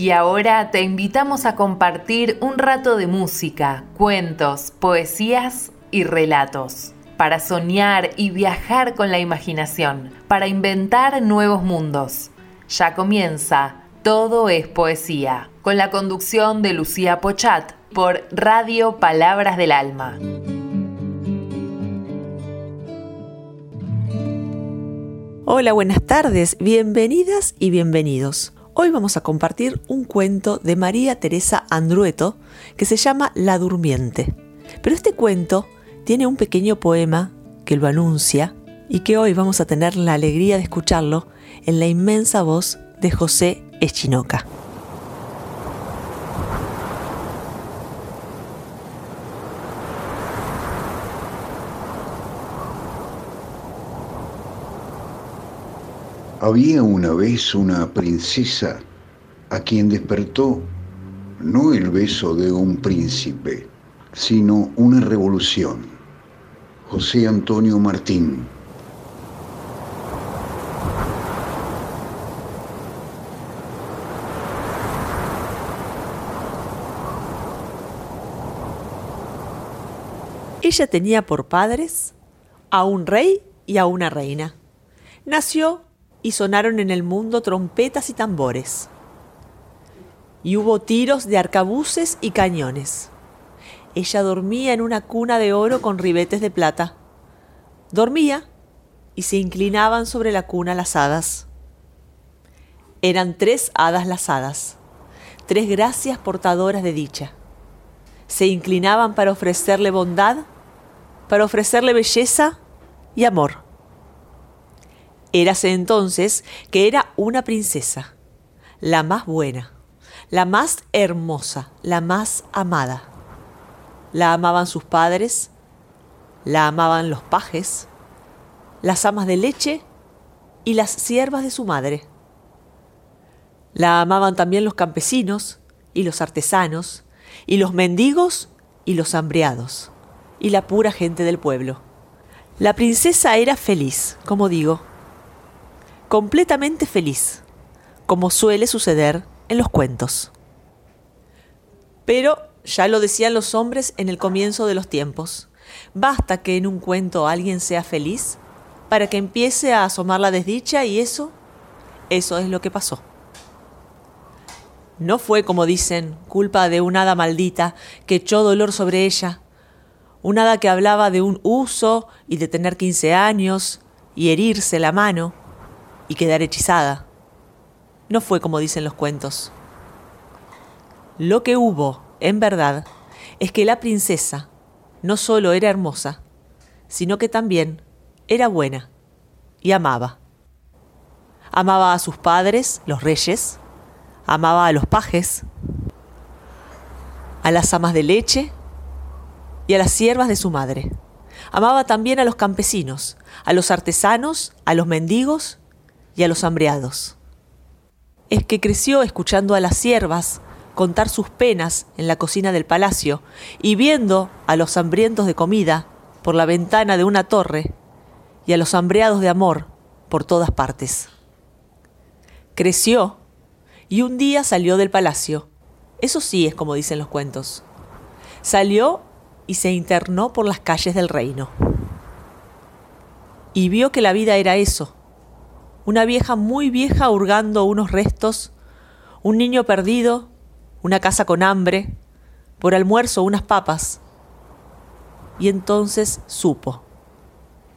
Y ahora te invitamos a compartir un rato de música, cuentos, poesías y relatos, para soñar y viajar con la imaginación, para inventar nuevos mundos. Ya comienza Todo es Poesía, con la conducción de Lucía Pochat por Radio Palabras del Alma. Hola, buenas tardes, bienvenidas y bienvenidos. Hoy vamos a compartir un cuento de María Teresa Andrueto que se llama La Durmiente. Pero este cuento tiene un pequeño poema que lo anuncia y que hoy vamos a tener la alegría de escucharlo en la inmensa voz de José Echinoca. Había una vez una princesa a quien despertó no el beso de un príncipe, sino una revolución. José Antonio Martín. Ella tenía por padres a un rey y a una reina. Nació y sonaron en el mundo trompetas y tambores. Y hubo tiros de arcabuces y cañones. Ella dormía en una cuna de oro con ribetes de plata. Dormía y se inclinaban sobre la cuna las hadas. Eran tres hadas las hadas, tres gracias portadoras de dicha. Se inclinaban para ofrecerle bondad, para ofrecerle belleza y amor. Érase entonces que era una princesa, la más buena, la más hermosa, la más amada. La amaban sus padres, la amaban los pajes, las amas de leche y las siervas de su madre. La amaban también los campesinos y los artesanos, y los mendigos y los hambriados, y la pura gente del pueblo. La princesa era feliz, como digo, completamente feliz, como suele suceder en los cuentos. Pero ya lo decían los hombres en el comienzo de los tiempos, basta que en un cuento alguien sea feliz para que empiece a asomar la desdicha y eso, eso es lo que pasó. No fue, como dicen, culpa de una hada maldita que echó dolor sobre ella, un hada que hablaba de un uso y de tener 15 años y herirse la mano y quedar hechizada. No fue como dicen los cuentos. Lo que hubo, en verdad, es que la princesa no solo era hermosa, sino que también era buena y amaba. Amaba a sus padres, los reyes, amaba a los pajes, a las amas de leche y a las siervas de su madre. Amaba también a los campesinos, a los artesanos, a los mendigos y a los hambreados. Es que creció escuchando a las siervas contar sus penas en la cocina del palacio y viendo a los hambrientos de comida por la ventana de una torre y a los hambreados de amor por todas partes. Creció y un día salió del palacio. Eso sí es como dicen los cuentos. Salió y se internó por las calles del reino. Y vio que la vida era eso, una vieja muy vieja hurgando unos restos, un niño perdido, una casa con hambre, por almuerzo unas papas. Y entonces supo.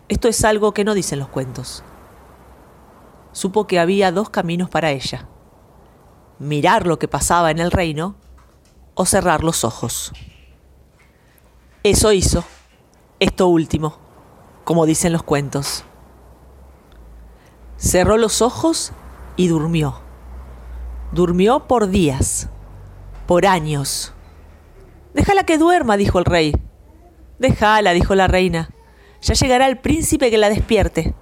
Esto es algo que no dicen los cuentos. Supo que había dos caminos para ella. Mirar lo que pasaba en el reino o cerrar los ojos. Eso hizo, esto último, como dicen los cuentos. Cerró los ojos y durmió. Durmió por días, por años. Déjala que duerma, dijo el rey. Déjala, dijo la reina. Ya llegará el príncipe que la despierte.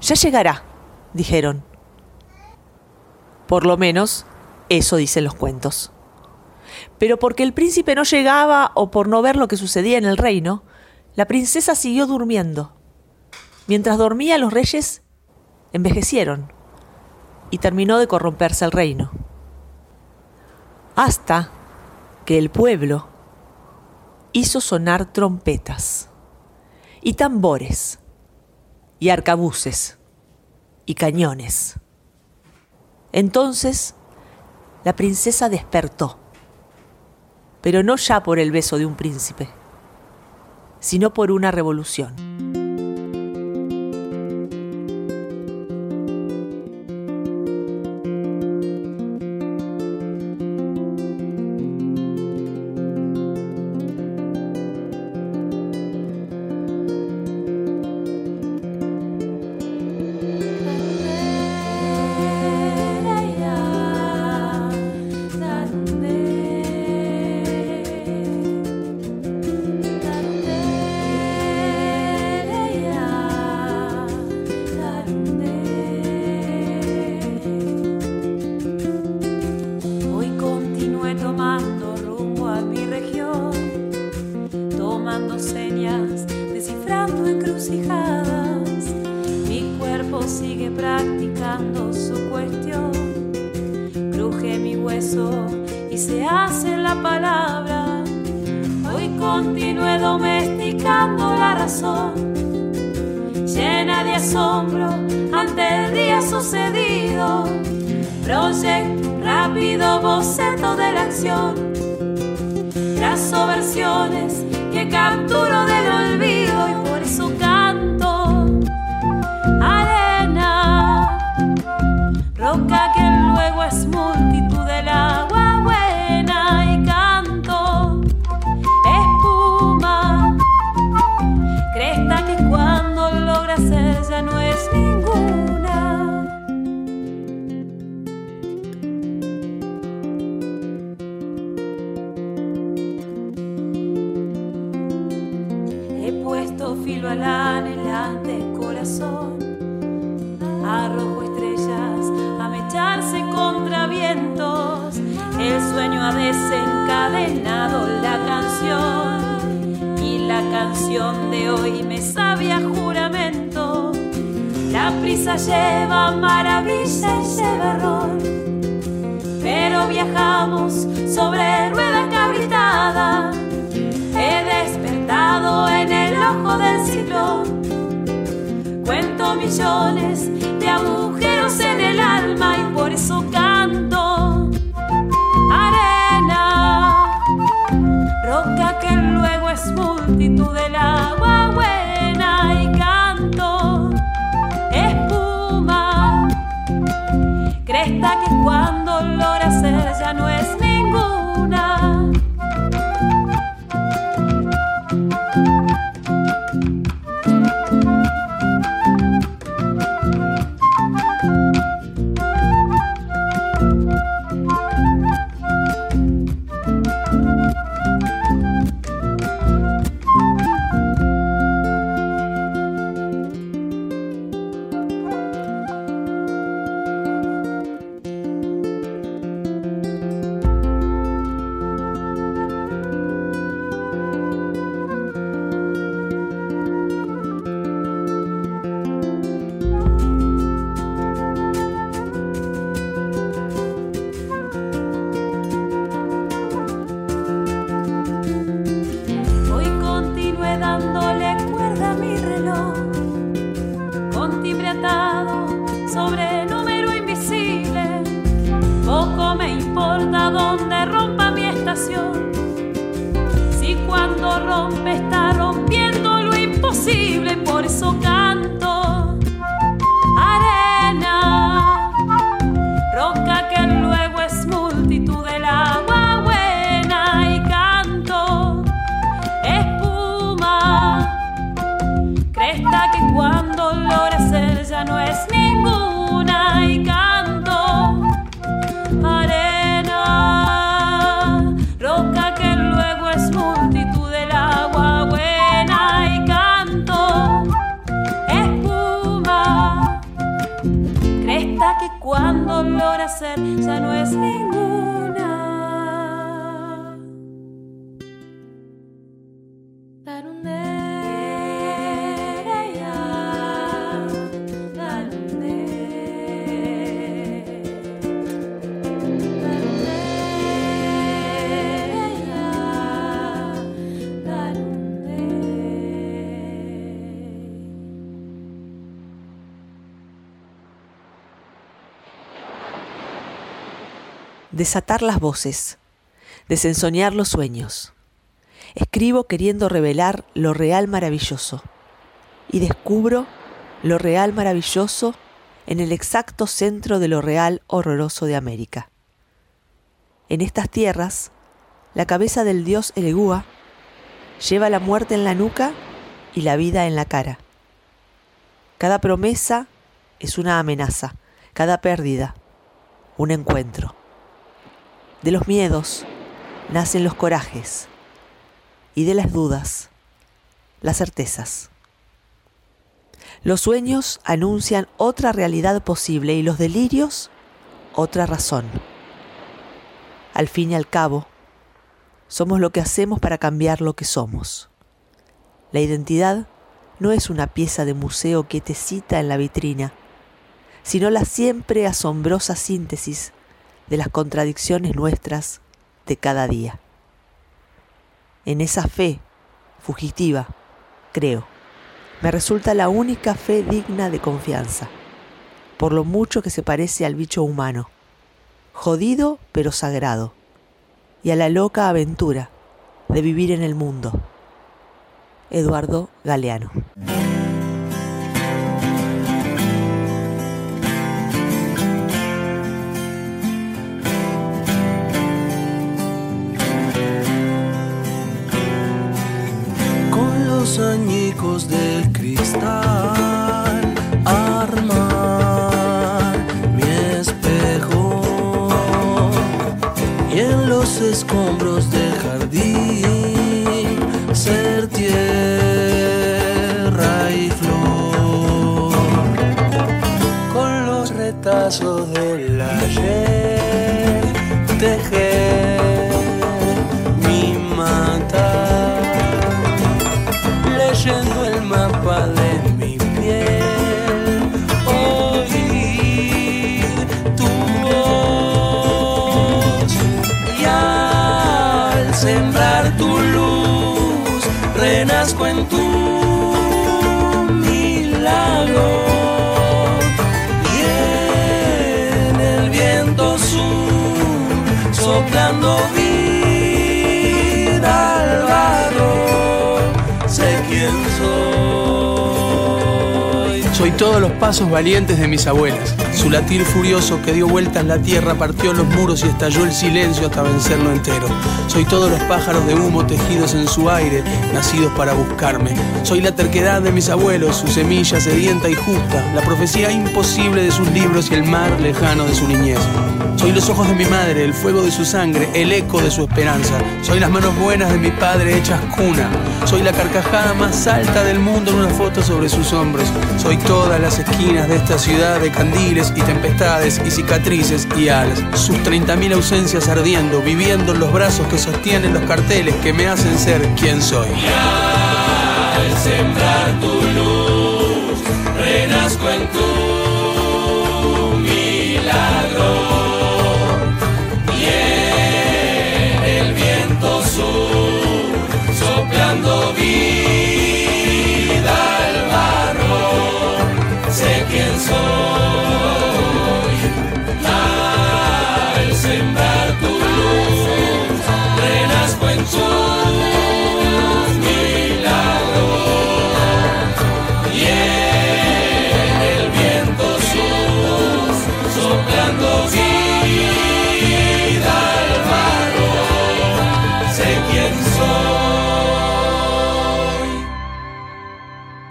Ya llegará, dijeron. Por lo menos, eso dicen los cuentos. Pero porque el príncipe no llegaba o por no ver lo que sucedía en el reino, la princesa siguió durmiendo. Mientras dormía, los reyes envejecieron. y terminó de corromperse el reino. Hasta que el pueblo hizo sonar trompetas y tambores y arcabuces y cañones. Entonces la princesa despertó, pero no ya por el beso de un príncipe, sino por una revolución. encrucijadas, mi cuerpo sigue practicando su cuestión. Cruje mi hueso y se hace la palabra. Hoy continúe domesticando la razón, llena de asombro ante el día sucedido. Proyecto rápido boceto de la acción, trazo versiones que capturo corazón. Arrojo estrellas a mecharse contra vientos. El sueño ha desencadenado la canción. Y la canción de hoy me sabe a juramento. La prisa lleva maravilla y lleva error. Pero viajamos sobre rueda cabritada. He despertado en el ojo del ciclón Cuento millones de agujeros placer, ya no es desatar las voces, desensoñar los sueños. Escribo queriendo revelar lo real maravilloso y descubro lo real maravilloso en el exacto centro de lo real horroroso de América. En estas tierras, la cabeza del dios Elegúa lleva la muerte en la nuca y la vida en la cara. Cada promesa es una amenaza, cada pérdida, un encuentro. De los miedos nacen los corajes y de las dudas, las certezas. Los sueños anuncian otra realidad posible y los delirios otra razón. Al fin y al cabo, somos lo que hacemos para cambiar lo que somos. La identidad no es una pieza de museo que te cita en la vitrina, sino la siempre asombrosa síntesis de las contradicciones nuestras de cada día. En esa fe fugitiva, creo me resulta la única fe digna de confianza, por lo mucho que se parece al bicho humano, jodido pero sagrado, y a la loca aventura de vivir en el mundo. Eduardo Galeano. De cristal armar mi espejo. Y en los escombros del jardín ser tierra y flor. Con los retazos del soplando vida al sé quién soy. Soy todos los pasos valientes de mis abuelas. Su latir furioso que dio vueltas la tierra, partió los muros y estalló el silencio hasta vencerlo entero. Soy todos los pájaros de humo tejidos en su aire, nacidos para buscarme. Soy la terquedad de mis abuelos, su semilla sedienta y justa, la profecía imposible de sus libros y el mar lejano de su niñez. Soy los ojos de mi madre, el fuego de su sangre, el eco de su esperanza. Soy las manos buenas de mi padre hechas cuna. Soy la carcajada más alta del mundo en una foto sobre sus hombros. Soy todas las esquinas de esta ciudad de candiles y tempestades y cicatrices y alas. Sus 30.000 ausencias ardiendo, viviendo en los brazos que sostienen los carteles que me hacen ser quien soy. al sembrar tu luz, renazco en tu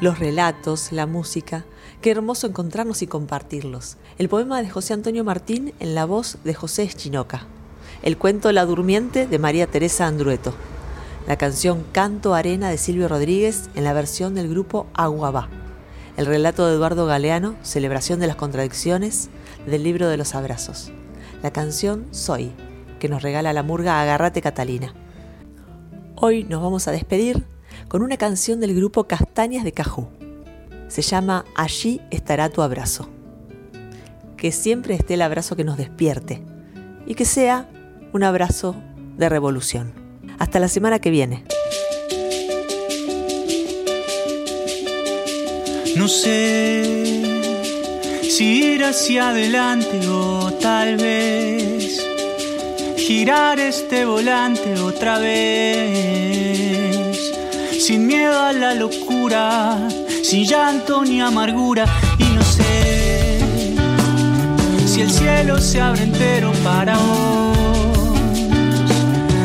Los relatos, la música, qué hermoso encontrarnos y compartirlos. El poema de José Antonio Martín en la voz de José Eschinoca. El cuento La Durmiente de María Teresa Andrueto. La canción Canto Arena de Silvio Rodríguez en la versión del grupo Aguabá. El relato de Eduardo Galeano, Celebración de las Contradicciones, del libro de los abrazos. La canción Soy, que nos regala la murga Agarrate Catalina. Hoy nos vamos a despedir con una canción del grupo Castañas de Cajú. Se llama Allí estará tu abrazo. Que siempre esté el abrazo que nos despierte y que sea un abrazo de revolución. Hasta la semana que viene. No sé si ir hacia adelante o tal vez girar este volante otra vez, sin miedo a la locura, sin llanto ni amargura, y no sé si el cielo se abre entero para vos,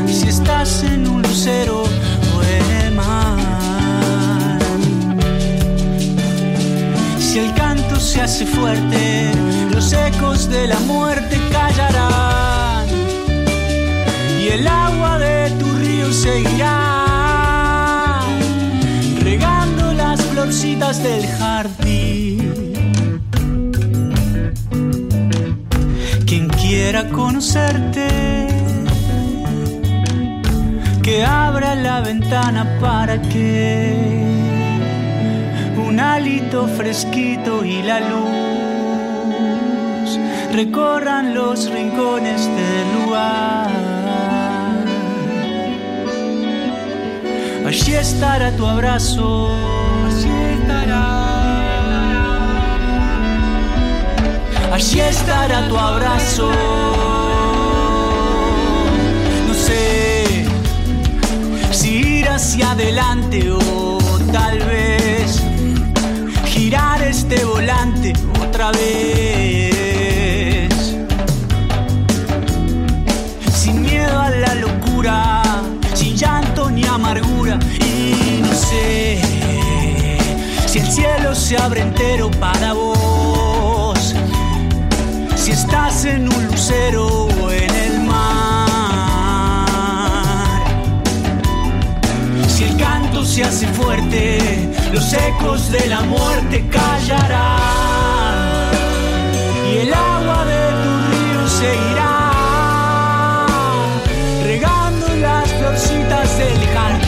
si estás en un lucero o en el mar, si el canto se hace fuerte, los ecos de la muerte callarán y el agua de tu río seguirá del jardín. Quien quiera conocerte, que abra la ventana para que un alito fresquito y la luz recorran los rincones del lugar. Allí estará tu abrazo, estará. Allí estará tu abrazo. No sé si ir hacia adelante o tal vez girar este volante otra vez. Sin miedo a la locura, sin llanto ni amargura. Y no sé si el cielo se abre entero para vos, si estás en un lucero o en el mar, si el canto se hace fuerte, los ecos de la muerte callarán. Y el agua de tu río seguirá regando las florcitas del jardín.